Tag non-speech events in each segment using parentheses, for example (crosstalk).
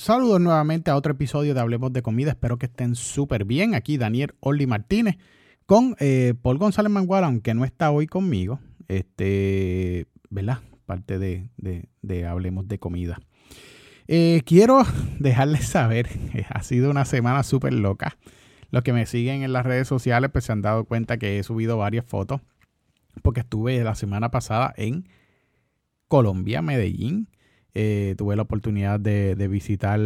Saludos nuevamente a otro episodio de Hablemos de Comida. Espero que estén súper bien. Aquí Daniel Orly Martínez con eh, Paul González Mangual, aunque no está hoy conmigo. Este, ¿verdad? Parte de, de, Hablemos de Comida. Eh, quiero (laughs) dejarles saber, eh, ha sido una semana súper loca. Los que me siguen en las redes sociales pues se han dado cuenta que he subido varias fotos porque estuve la semana pasada en Colombia, Medellín eh, tuve la oportunidad de, visitar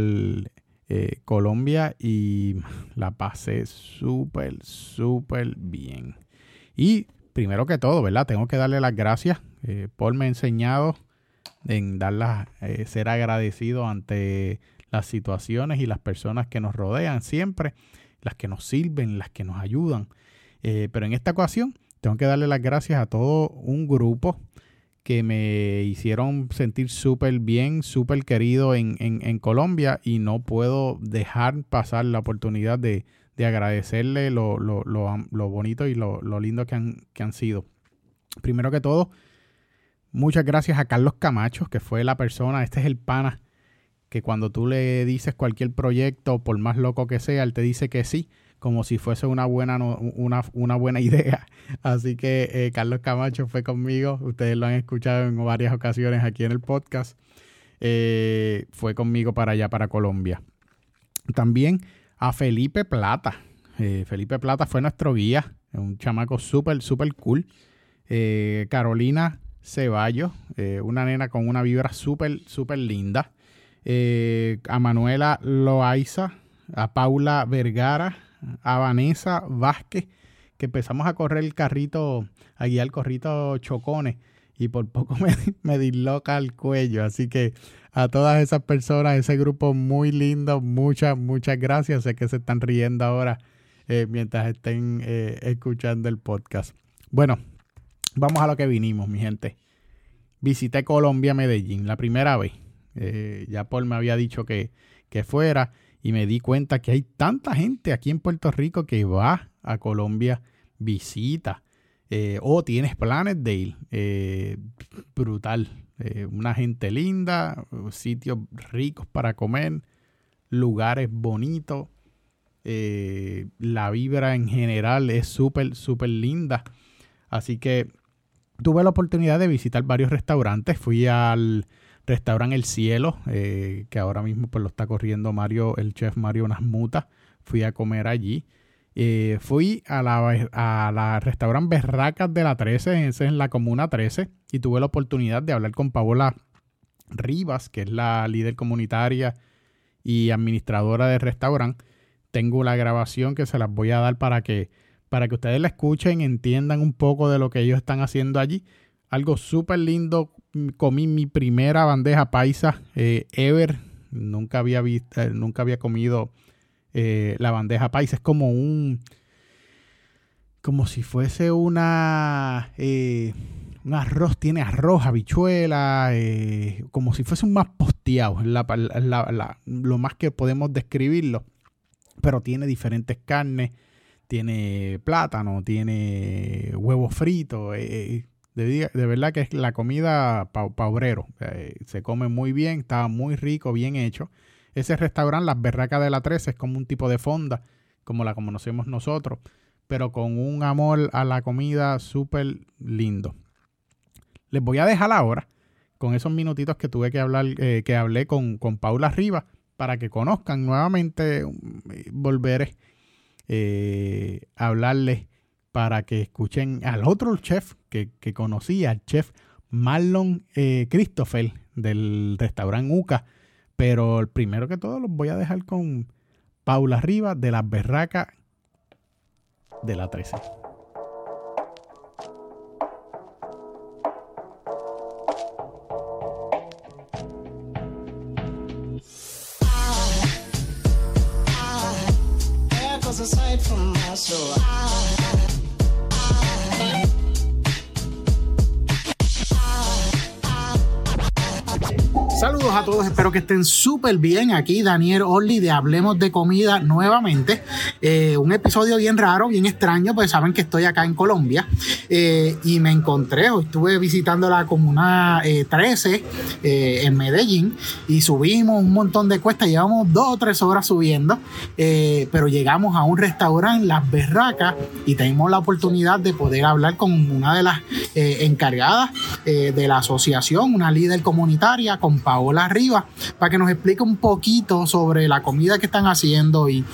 eh, Colombia y (laughs) la pasé súper, súper bien. Y primero que todo, ¿verdad? Tengo que darle las gracias. Eh, Paul me ha enseñado en darlas, ser agradecido ante las situaciones y las personas que nos rodean siempre, las que nos sirven, las que nos ayudan. pero en esta ocasión tengo que darle las gracias a todo un grupo que me hicieron sentir súper bien, súper querido en, Colombia y no puedo dejar pasar la oportunidad de, agradecerle lo, bonito y lo, lindo que han, que han sido. Primero que todo, muchas gracias a Carlos Camacho, que fue la persona, este es el pana, que cuando tú le dices cualquier proyecto, por más loco que sea, él te dice que sí como si fuese una buena, una, una buena (laughs) idea. Así que eh, Carlos Camacho fue conmigo, ustedes lo han escuchado en varias ocasiones aquí en el podcast, eh, fue conmigo para allá, para Colombia. También a Felipe Plata. Eh, Felipe Plata fue nuestro guía, un chamaco súper, súper cool. Carolina Ceballos, una nena con una vibra súper, súper linda. a Manuela Loaiza, a Paula Vergara, a Vanessa Vázquez, que empezamos a correr el carrito, a guiar el corrito chocones y por poco (laughs) me, me disloca el cuello. Así que a todas esas personas, ese grupo muy lindo, muchas, muchas gracias. Sé que se están riendo ahora eh, mientras estén eh, escuchando el podcast. Bueno, vamos a lo que vinimos, mi gente. Visité Colombia, Medellín, la primera vez. Eh, ya Paul me había dicho que, que fuera y me di cuenta que hay tanta gente aquí en Puerto Rico que va a Colombia, visita eh, o tienes planes de ir. Eh, brutal. Eh, una gente linda, sitios ricos para comer, lugares bonitos. la vibra en general es súper, súper linda. Así que tuve la oportunidad de visitar varios restaurantes. Fui al Restaurante El Cielo, eh, que ahora mismo pues lo está corriendo Mario, el chef Mario Nasmuta. Fui a comer allí. Eh, fui a la, a la restaurante Berracas de la 13, ese es en la Comuna 13, y tuve la oportunidad de hablar con Paola Rivas, que es la líder comunitaria y administradora del restaurante. Tengo la grabación que se las voy a dar para que, para que ustedes la escuchen, entiendan un poco de lo que ellos están haciendo allí. Algo súper lindo, comí mi primera bandeja paisa eh, ever. Nunca había visto, eh, nunca había comido eh, la bandeja paisa. Es como un, como si fuese una, un arroz. Tiene arroz, habichuela, como si fuese un más posteado. lo más que podemos describirlo. Pero tiene diferentes carnes. Tiene plátano, tiene huevo frito, de, verdad que es la comida pa, obrero. Eh, se come muy bien, está muy rico, bien hecho. Ese restaurante, Las Berracas de la 13, es como un tipo de fonda, como la conocemos nosotros, pero con un amor a la comida súper lindo. Les voy a dejar ahora, con esos minutitos que tuve que hablar, eh, que hablé con, con Paula Rivas, para que conozcan nuevamente, mm, volveré eh, a hablarles para que escuchen al otro chef que, que conocía, al chef Marlon eh, Christopher del restaurante UCA. Pero primero que todo los voy a dejar con Paula Rivas de las Berracas de la 13. Saludos a todos, espero que estén súper bien. Aquí Daniel Orly de Hablemos de Comida nuevamente. Eh, un episodio bien raro, bien extraño, pues saben que estoy acá en Colombia eh, y me encontré, hoy estuve visitando la Comuna 13 eh, en Medellín y subimos un montón de cuestas, llevamos dos o tres horas subiendo, pero llegamos a un restaurante, Las Berracas, y tenemos la oportunidad de poder hablar con una de las encargadas de la asociación, una líder comunitaria, con Paola Rivas para que nos explique un poquito sobre la comida que están haciendo y,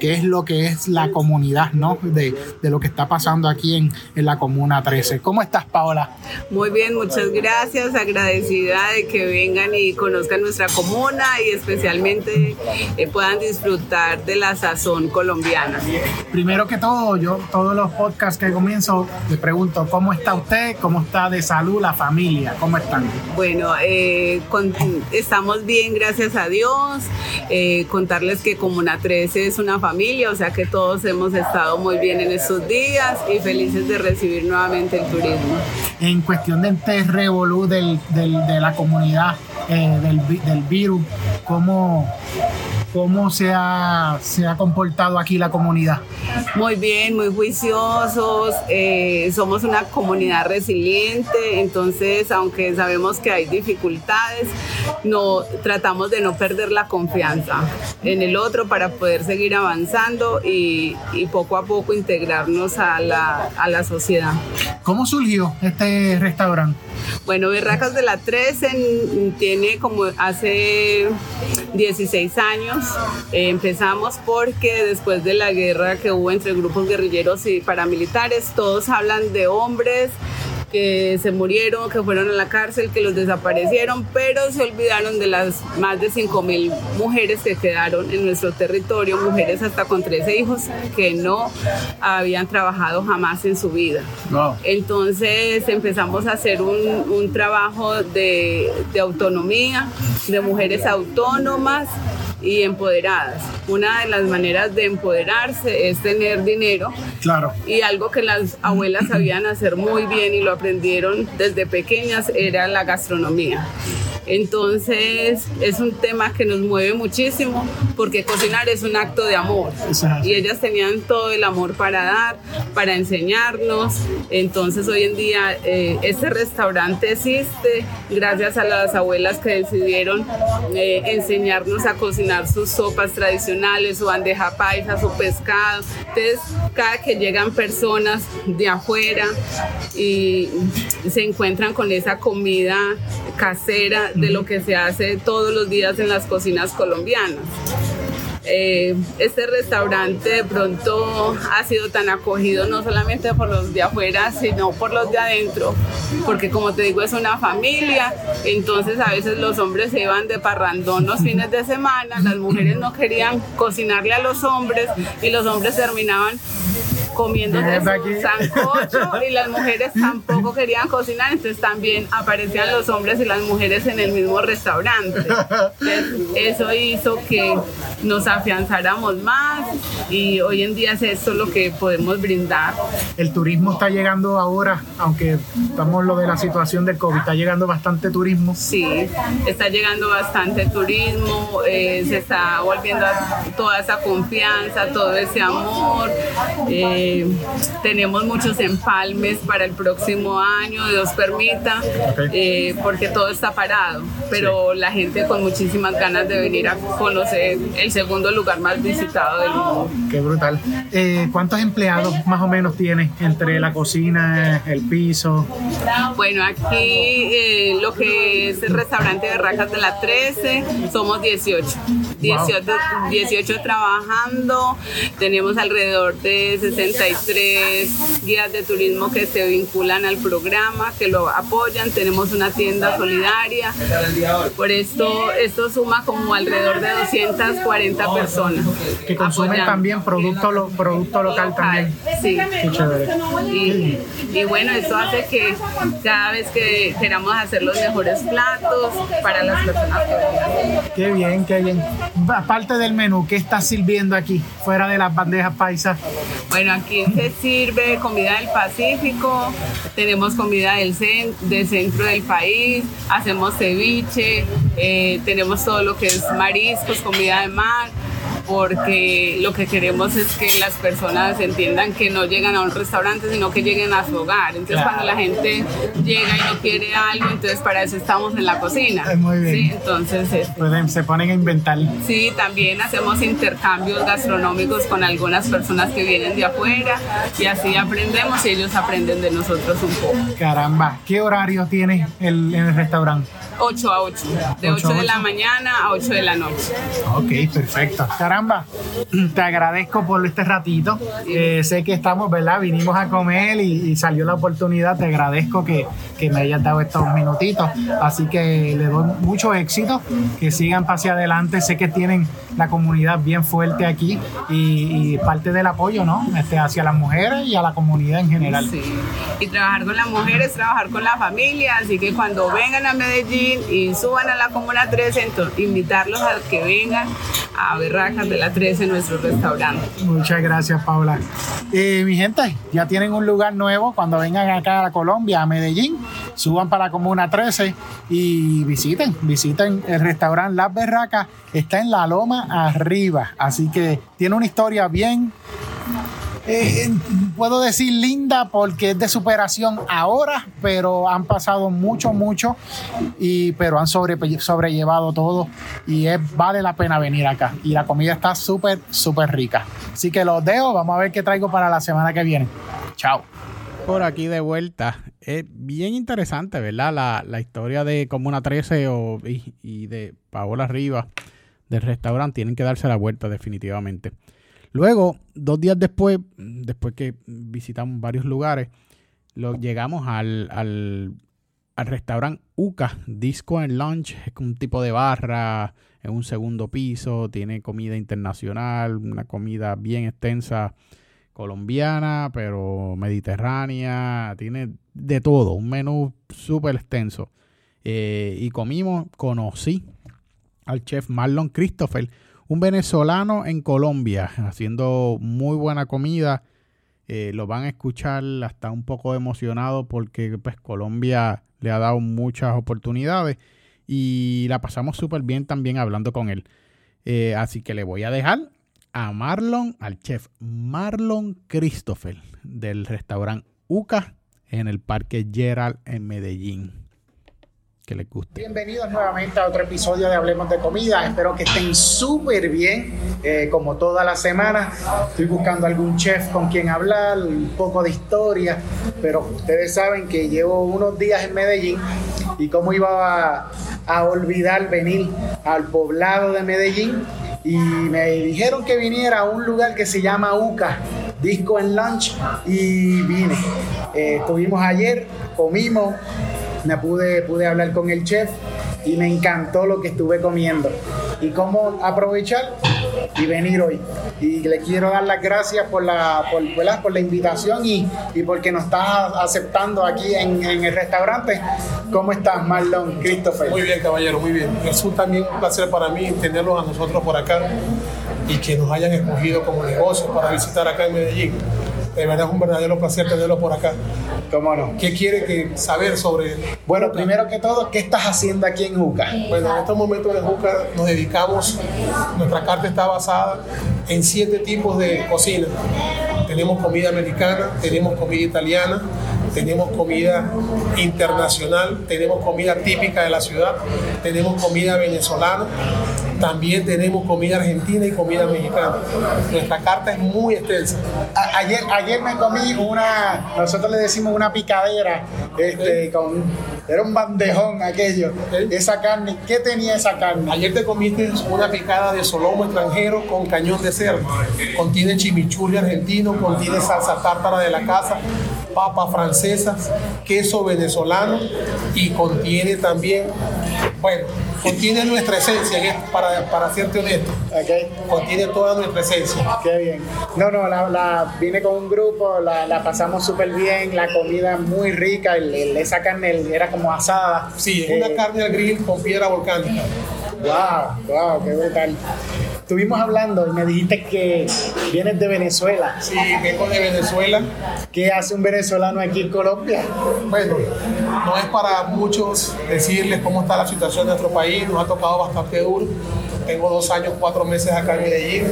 qué es lo que es la comunidad, ¿no? De, lo que está pasando aquí en, la Comuna 13. ¿Cómo estás, Paola? Muy bien, muchas gracias. Agradecida de que vengan y conozcan nuestra comuna y especialmente eh, puedan disfrutar de la sazón colombiana. Primero que todo, yo todos los podcasts que comienzo le pregunto, ¿cómo está usted? ¿Cómo está de salud la familia? ¿Cómo están? Bueno, eh, con (laughs) estamos bien, gracias a Dios. Eh, contarles que Comuna 13 es una familia, o sea que todos hemos estado muy bien en estos días y felices de recibir nuevamente el turismo. En cuestión del revolú del, de la comunidad, eh, del, del virus, ¿cómo, ¿Cómo se ha, se ha comportado aquí la comunidad? Muy bien, muy juiciosos. Eh, somos una comunidad resiliente, entonces aunque sabemos que hay dificultades, no, tratamos de no perder la confianza en el otro para poder seguir avanzando y, y poco a poco integrarnos a la, a la sociedad. ¿Cómo surgió este restaurante? Bueno, Berracas de la 13 tiene como hace 16 años. Eh, empezamos porque después de la guerra que hubo entre grupos guerrilleros y paramilitares, todos hablan de hombres que se murieron, que fueron a la cárcel, que los desaparecieron, pero se olvidaron de las más de 5 mil mujeres que quedaron en nuestro territorio, mujeres hasta con 13 hijos que no habían trabajado jamás en su vida. Entonces empezamos a hacer un, un trabajo de, de autonomía, de mujeres autónomas y empoderadas. Una de las maneras de empoderarse es tener dinero. Claro. Y algo que las abuelas sabían hacer muy bien y lo aprendieron desde pequeñas era la gastronomía. Entonces es un tema que nos mueve muchísimo porque cocinar es un acto de amor y ellas tenían todo el amor para dar, para enseñarnos. Entonces hoy en día eh, este restaurante existe gracias a las abuelas que decidieron eh, enseñarnos a cocinar sus sopas tradicionales, su bandeja paisa, su pescado. Entonces cada que llegan personas de afuera y se encuentran con esa comida casera de lo que se hace todos los días en las cocinas colombianas. Eh, este restaurante de pronto ha sido tan acogido no solamente por los de afuera, sino por los de adentro, porque como te digo es una familia, entonces a veces los hombres se iban de parrandón los fines de semana, las mujeres no querían cocinarle a los hombres y los hombres terminaban comiendo sancocho (laughs) y las mujeres tampoco querían cocinar, entonces también aparecían los hombres y las mujeres en el mismo restaurante. eso hizo que nos afianzáramos más y hoy en día es esto lo que podemos brindar. El turismo está llegando ahora, aunque estamos lo de la situación del COVID, está llegando bastante turismo. Sí, está llegando bastante turismo, eh, se está volviendo toda esa confianza, todo ese amor. Eh, tenemos muchos empalmes para el próximo año, Dios permita, eh, porque todo está parado, pero la gente con muchísimas ganas de venir a conocer el segundo lugar más visitado del mundo. Qué brutal. Eh, ¿Cuántos empleados más o menos tiene entre la cocina, el piso? Bueno, aquí eh, lo que es el restaurante de Racas de la 13, somos 18. 18, 18 trabajando, tenemos alrededor de 60 33 guías de turismo que se vinculan al programa, que lo apoyan. Tenemos una tienda solidaria. Por esto, esto suma como alrededor de 240 personas. Que consumen también producto, producto local, también. Sí. Y, bueno, esto hace que cada vez que queramos hacer los mejores platos para las personas que Qué bien, qué bien. Aparte del menú, ¿qué estás sirviendo aquí, fuera de las bandejas paisas? Bueno, Aquí se sirve comida del Pacífico, tenemos comida del, del centro del país, hacemos ceviche, eh, tenemos todo lo que es mariscos, comida de mar porque lo que queremos es que las personas entiendan que no llegan a un restaurante, sino que lleguen a su hogar. Entonces, cuando la gente llega y no quiere algo, entonces para eso estamos en la cocina. Muy bien. ¿sí? Entonces, pues se ponen a inventar. Sí, también hacemos intercambios gastronómicos con algunas personas que vienen de afuera y así aprendemos y ellos aprenden de nosotros un poco. Caramba, ¿qué horario tiene el, el restaurante? 8 a 8, de 8, de la mañana a 8 de la noche. Ok, perfecto. Caramba, te agradezco por este ratito. Eh, sé que estamos, ¿verdad? Vinimos a comer y, salió la oportunidad. Te agradezco que, que, me hayas dado estos minutitos. Así que le doy mucho éxito, que sigan hacia adelante. Sé que tienen la comunidad bien fuerte aquí y, parte del apoyo, ¿no? Este, hacia las mujeres y a la comunidad en general. Sí, y trabajar con las mujeres, trabajar con la familia. Así que cuando vengan a Medellín, y suban a la Comuna 13, entonces invitarlos a que vengan a Berracas de la 13 en nuestro restaurante. Muchas gracias, Paula. Eh, mi gente, ya tienen un lugar nuevo cuando vengan acá a Colombia, a Medellín, suban para la Comuna 13 y visiten, visiten el restaurante Las Berracas, está en la Loma arriba, así que tiene una historia bien eh, puedo decir linda porque es de superación ahora, pero han pasado mucho, mucho, y, pero han sobre, sobrellevado todo y es, vale la pena venir acá. Y la comida está súper, súper rica. Así que los dejo, vamos a ver qué traigo para la semana que viene. Chao. Por aquí de vuelta. Es bien interesante, ¿verdad? La, la historia de Comuna 13 o, y, y de Paola Rivas del restaurante. Tienen que darse la vuelta definitivamente. Luego, dos días después, después que visitamos varios lugares, lo, llegamos al, al, restaurante UCA, Disco and Lunch, es un tipo de barra en un segundo piso, tiene comida internacional, una comida bien extensa colombiana, pero mediterránea, tiene de todo, un menú súper extenso. Eh, y comimos, conocí al chef Marlon Christopher, un venezolano en Colombia haciendo muy buena comida. Eh, lo van a escuchar hasta un poco emocionado porque pues Colombia le ha dado muchas oportunidades y la pasamos súper bien también hablando con él. Eh, así que le voy a dejar a Marlon, al chef Marlon Christopher del restaurante UCA en el Parque Gerald en Medellín que les guste. Bienvenidos nuevamente a otro episodio de Hablemos de Comida. Espero que estén súper bien, eh, como toda la semana. Estoy buscando algún chef con quien hablar, un poco de historia, pero ustedes saben que llevo unos días en Medellín y cómo iba a, a olvidar venir al poblado de Medellín y me dijeron que viniera a un lugar que se llama UCA, Disco en Lunch, y vine. Eh, estuvimos ayer, comimos, me pude, pude hablar con el chef y me encantó lo que estuve comiendo. Y cómo aprovechar y venir hoy. Y le quiero dar las gracias por la, por, por la invitación y, y porque nos estás aceptando aquí en, el restaurante. ¿Cómo estás, Marlon, Christopher? Muy bien, caballero, muy bien. Es un, también un placer para mí tenerlos a nosotros por acá y que nos hayan escogido como negocio para visitar acá en Medellín. De verdad es un verdadero placer tenerlo por acá. ¿Cómo no? ¿Qué quiere que saber sobre...? Bueno, primero que todo, ¿qué estás haciendo aquí en Juca? Bueno, en estos momentos en Juca nos dedicamos, nuestra carta está basada en siete tipos de cocina. Tenemos comida americana, tenemos comida italiana, tenemos comida internacional, tenemos comida típica de la ciudad, tenemos comida venezolana, también tenemos comida argentina y comida mexicana. Nuestra carta es muy extensa. ayer, ayer me comí una, nosotros le decimos una picadera, este, con, era un bandejón aquello. Esa carne, ¿qué tenía esa carne? Ayer te comiste una picada de solomo extranjero con cañón de cerdo. Contiene chimichurri argentino, contiene salsa tártara de la casa, papas francesas, queso venezolano y contiene también, bueno, contiene nuestra esencia, para, para serte honesto. Okay. Contiene toda nuestra esencia. Qué bien. No, no, la, la vine con un grupo, la, la pasamos súper bien, la comida muy rica, el, el, esa carne era como asada. Sí, es una Eh, carne al grill con piedra volcánica. Wow, wow, qué brutal. estuvimos hablando y me dijiste que vienes de Venezuela. Sí, vengo de Venezuela. ¿Qué hace un venezolano aquí en Colombia? Bueno, no es para muchos decirles cómo está la situación de nuestro país, nos ha tocado bastante duro. Tengo dos años, cuatro meses acá en Medellín.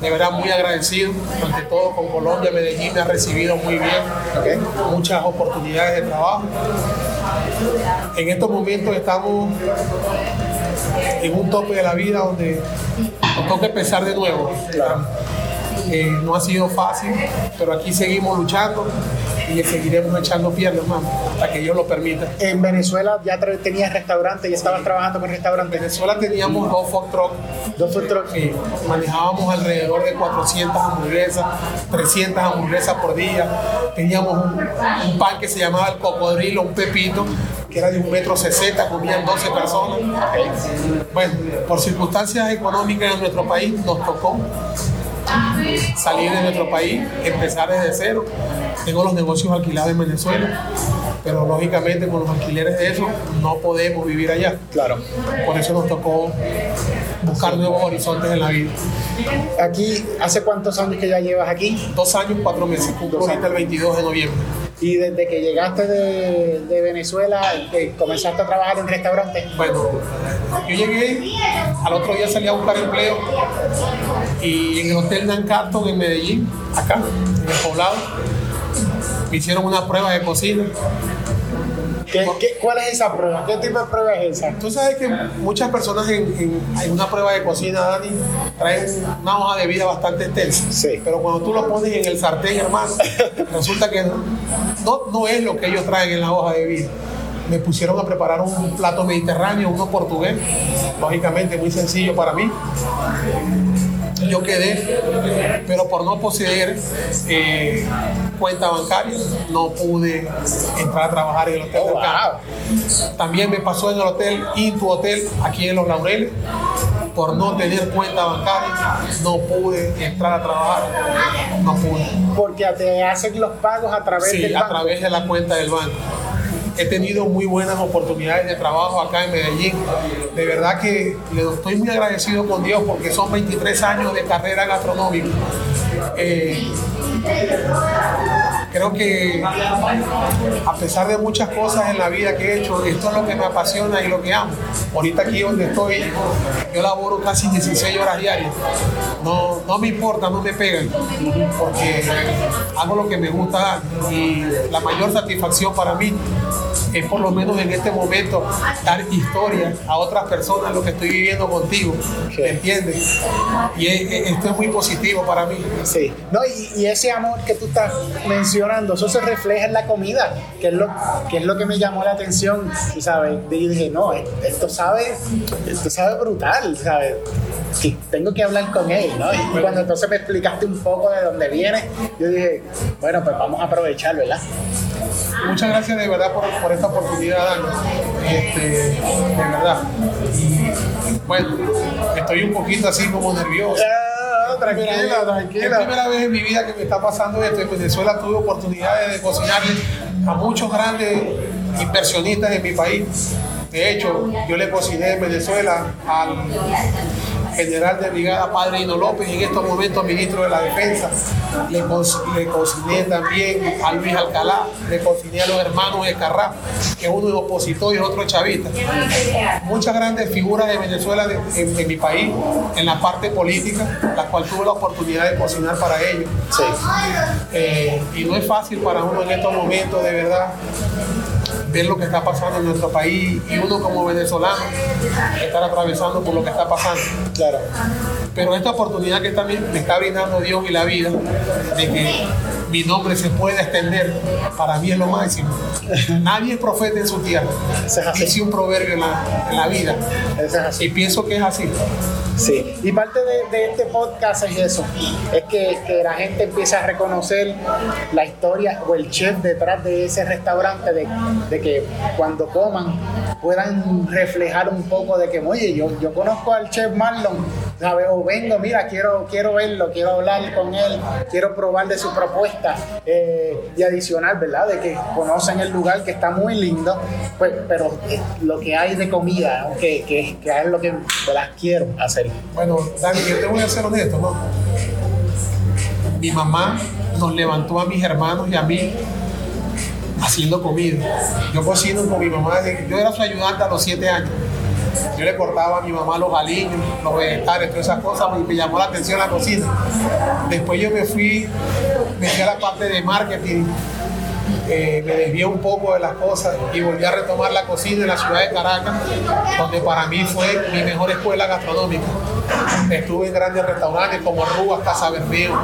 De verdad muy agradecido, ante todo con Colombia. Medellín me ha recibido muy bien, muchas oportunidades de trabajo. En estos momentos estamos en un tope de la vida donde nos toca empezar de nuevo. Eh, no ha sido fácil, pero aquí seguimos luchando y seguiremos echando piernas, más hasta que Dios lo permita. En Venezuela ya tenías restaurante y estabas trabajando con restaurantes. En Venezuela teníamos dos food trucks. Dos food trucks. Sí, manejábamos alrededor de 400 hamburguesas, 300 hamburguesas por día. Teníamos un, pan que se llamaba el cocodrilo, un pepito, que era de un metro sesenta, comían 12 personas. Bueno, por circunstancias económicas en nuestro país nos tocó salir de nuestro país, empezar desde cero. Tengo los negocios alquilados en Venezuela, pero lógicamente con los alquileres de eso no podemos vivir allá. Claro. Por eso nos tocó buscar nuevos horizontes en la vida. Aquí, ¿hace cuántos años que ya llevas aquí? Dos años, cuatro meses, ahorita el 22 de noviembre. Y desde que llegaste de, de Venezuela, comenzaste a trabajar en restaurantes. Bueno, yo llegué, al otro día salí a buscar empleo y en el Hotel Dan Carton en Medellín, acá, en el poblado, me hicieron una prueba de cocina cuál es esa prueba? ¿Qué tipo de prueba es esa? Tú sabes que muchas personas en, una prueba de cocina, Dani, traen una hoja de vida bastante extensa. Sí. Pero cuando tú lo pones en el sartén, hermano, (laughs) resulta que no, no es lo que ellos traen en la hoja de vida me pusieron a preparar un plato mediterráneo, uno portugués, lógicamente muy sencillo para mí yo quedé, pero por no poseer eh, cuenta bancaria, no pude entrar a trabajar en el hotel oh, También me pasó en el hotel Intu Hotel, aquí en Los Laureles, por no tener cuenta bancaria, no pude entrar a trabajar, no pude. Porque te hacen los pagos a través sí, a través de la cuenta del banco he tenido muy buenas oportunidades de trabajo acá en Medellín. De verdad que estoy muy agradecido con Dios porque son 23 años de carrera gastronómica. Eh, creo que a pesar de muchas cosas en la vida que he hecho, esto es lo que me apasiona y lo que amo. Ahorita aquí donde estoy, yo laboro casi 16 horas diarias. No, no me importa, no me pegan, porque hago lo que me gusta y la mayor satisfacción para mí es por lo menos en este momento dar historia a otras personas lo que estoy viviendo contigo, ¿me entiendes? Y esto es muy positivo para mí. Sí, no, y, y, ese amor que tú estás mencionando, eso se refleja en la comida, que es lo que, es lo que me llamó la atención, ¿sabes? Y dije, no, esto sabe, esto sabe brutal, ¿sabes? tengo que hablar con él, ¿no? Y cuando entonces me explicaste un poco de dónde viene, yo dije, bueno, pues vamos a aprovechar, ¿verdad? Muchas gracias de verdad por, por esta oportunidad, este, de verdad. Y bueno, estoy un poquito así como nervioso. Ah, tranquila, tranquila. Es la primera vez en mi vida que me está pasando esto. En Venezuela tuve oportunidades de cocinarle a muchos grandes inversionistas en mi país. De hecho, yo le cociné en Venezuela al general de brigada Padre Hino López, en estos momentos ministro de la Defensa. Le, cociné también a Luis Alcalá, le cociné a los hermanos Escarrá, que uno es opositor y otro chavista. Muchas grandes figuras de Venezuela, en, mi país, en la parte política, la cual tuve la oportunidad de cocinar para ellos. Eh, y no es fácil para uno en estos momentos, de verdad ver lo que está pasando en nuestro país y uno como venezolano estar atravesando por lo que está pasando. Claro. Pero esta oportunidad que también me está brindando Dios y la vida, de que mi nombre se pueda extender, para mí es lo máximo. Nadie es profeta en su tierra. Dice un proverbio en la, vida. Y pienso que es así. Sí, y parte de, este podcast es eso, es que, la gente empiece a reconocer la historia o el chef detrás de ese restaurante, de, de que cuando coman puedan reflejar un poco de que, oye, yo, yo conozco al chef Marlon, ¿sabes? O vengo, mira, quiero, quiero verlo, quiero hablar con él, quiero probar de su propuesta eh, y adicional, ¿verdad? De que conocen el lugar que está muy lindo, pues, pero lo que hay de comida, que, que, es lo que las quiero hacer? Bueno, Dani, yo te voy a ser honesto, ¿no? Mi mamá nos levantó a mis hermanos y a mí haciendo comida. Yo cocino con mi mamá, yo era su ayudante a los siete años. Yo le cortaba a mi mamá los aliños, los vegetales, todas esas cosas, y me llamó la atención la cocina. Después yo me fui, me fui a la parte de marketing, eh, me desvié un poco de las cosas y volví a retomar la cocina en la ciudad de Caracas, donde para mí fue mi mejor escuela gastronómica. Estuve en grandes restaurantes como Rubas, Casa Bermeo,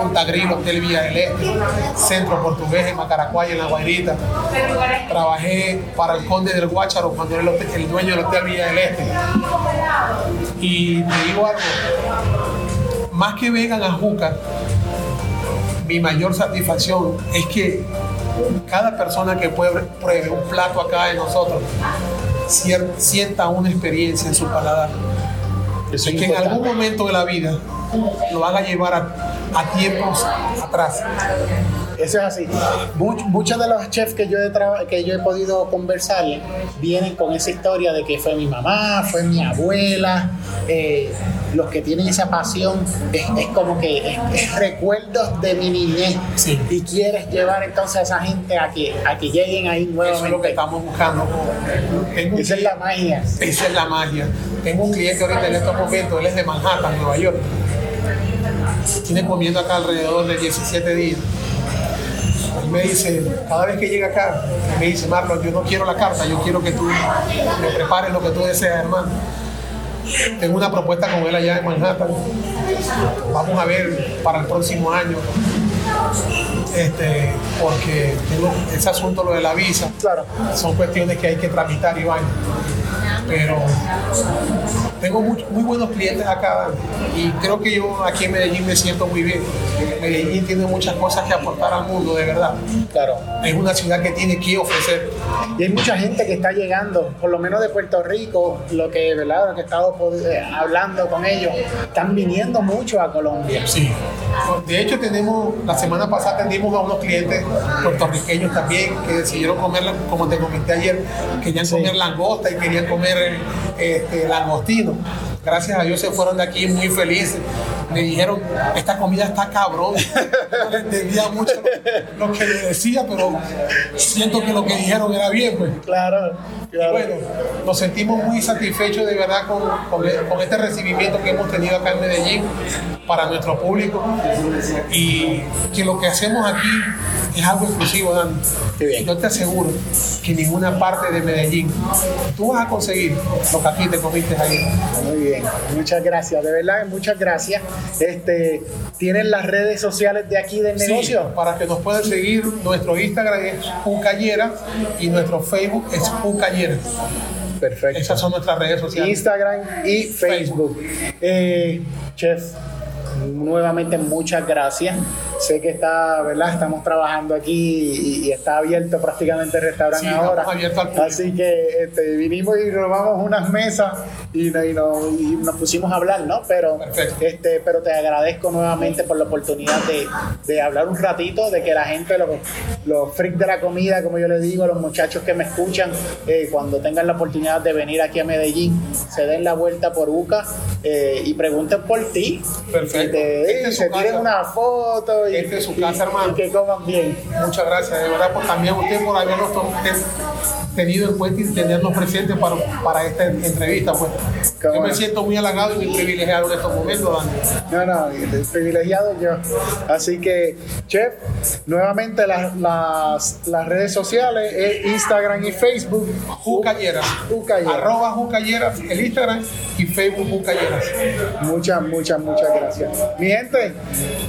Punta Grilo, Hotel Villa del Este, Centro Portugués en Macaracuay, en La Guairita. Trabajé para el Conde del Guácharo cuando era el, dueño del Hotel Villa del Este. Y te digo algo, más que vengan a Juca, mi mayor satisfacción es que cada persona que pruebe un plato acá de nosotros sienta una experiencia en su paladar. Eso Y que en algún momento de la vida lo haga llevar a, a tiempos atrás. Eso es así. Much- muchos de los chefs que yo, he que yo he podido conversar vienen con esa historia de que fue mi mamá, fue mi abuela. eh, los que tienen esa pasión es, es como que es, es recuerdos de mi niñez. Sí. Y quieres llevar entonces a esa gente a que, a que lleguen ahí Eso nuevamente. es lo que estamos buscando. Tengo Esa es la magia. Esa es la magia. Tengo un cliente ahorita en estos momentos, él es de Manhattan, Nueva York. Tiene comiendo acá alrededor de 17 días. Me dice, cada vez que llega acá, me dice, Marlon, yo no quiero la carta, yo quiero que tú me prepares lo que tú deseas, hermano. Tengo una propuesta con él allá en Manhattan. Vamos a ver para el próximo año. Este, porque tengo ese asunto, lo de la visa, Claro. son cuestiones que hay que tramitar y vaina. Pero tengo muy, muy buenos clientes acá y creo que yo aquí en Medellín me siento muy bien. Medellín tiene muchas cosas que aportar al mundo, de verdad. Claro. Es una ciudad que tiene que ofrecer. Y hay mucha gente que está llegando, por lo menos de Puerto Rico, lo que, ¿verdad? Lo que he estado pod- eh, hablando con ellos, están viniendo mucho a Colombia. Sí. De hecho, tenemos, la semana pasada atendimos a unos clientes puertorriqueños también que decidieron comer, como te comenté ayer, querían Sí. comer langosta y querían comer este, langostino. Gracias a Dios se fueron de aquí muy felices. Me dijeron, esta comida está cabrón. Yo no entendía mucho lo, lo que le decía, pero siento que lo que dijeron era bien, pues. Claro, claro. Bueno, nos sentimos muy satisfechos de verdad con, con- con este recibimiento que hemos tenido acá en Medellín para nuestro público y que lo que hacemos aquí es algo exclusivo, Dan. Qué bien. Yo te aseguro que en ninguna parte de Medellín tú vas a conseguir lo que aquí te comiste ahí. Muy bien, muchas gracias, de verdad, muchas gracias. Este, ¿Tienen las redes sociales de aquí del Sí, negocio? para que nos puedan seguir, nuestro Instagram es Ucayera y nuestro Facebook es Ucayera. Perfecto. Esas son nuestras redes sociales. Instagram y Facebook. Eh, chef, nuevamente muchas gracias. Sé que está, ¿verdad? Estamos trabajando aquí y, y está abierto prácticamente el restaurante Sí, ahora. abiertos al. Así que este, vinimos y robamos unas mesas y, no- y no- y nos pusimos a hablar, ¿no? Pero, Perfecto. este, pero te agradezco nuevamente por la oportunidad de, de hablar un ratito, de que la gente, los, los freaks de la comida, como yo les digo, los muchachos que me escuchan, eh, cuando tengan la oportunidad de venir aquí a Medellín, se den la vuelta por UCA eh, y pregunten por ti. Perfecto. Y te- Esta es se tiren una foto y, Esta es su casa, hermano. y que coman bien. Muchas gracias, de verdad, por también usted por habernos to- te- tenido en cuenta y tenernos presentes para, para esta entrevista. Pues. Qué Yo me siento muy halagado y muy privilegiado en estos momentos, Dani. No, no, privilegiado yo. Así que, chef, nuevamente las, las, las redes sociales, Instagram y Facebook. Jucayeras. Jucayeras. Arroba Jucayeras, el Instagram y Facebook Jucayeras. Muchas, muchas, muchas gracias. Mi gente,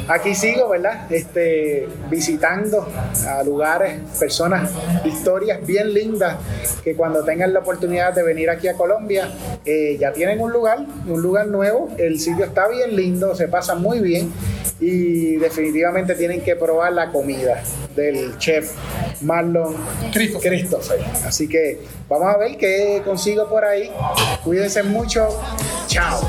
aquí sigo, ¿verdad? Este, visitando a lugares, personas, historias bien lindas que cuando tengan la oportunidad de venir aquí a Colombia, eh, ya tienen un lugar, un lugar nuevo. El sitio está bien lindo, se pasa muy bien y definitivamente tienen que probar la comida del chef Marlon Christopher. Christopher. Así que vamos a ver qué consigo por ahí. Cuídense mucho. Chao.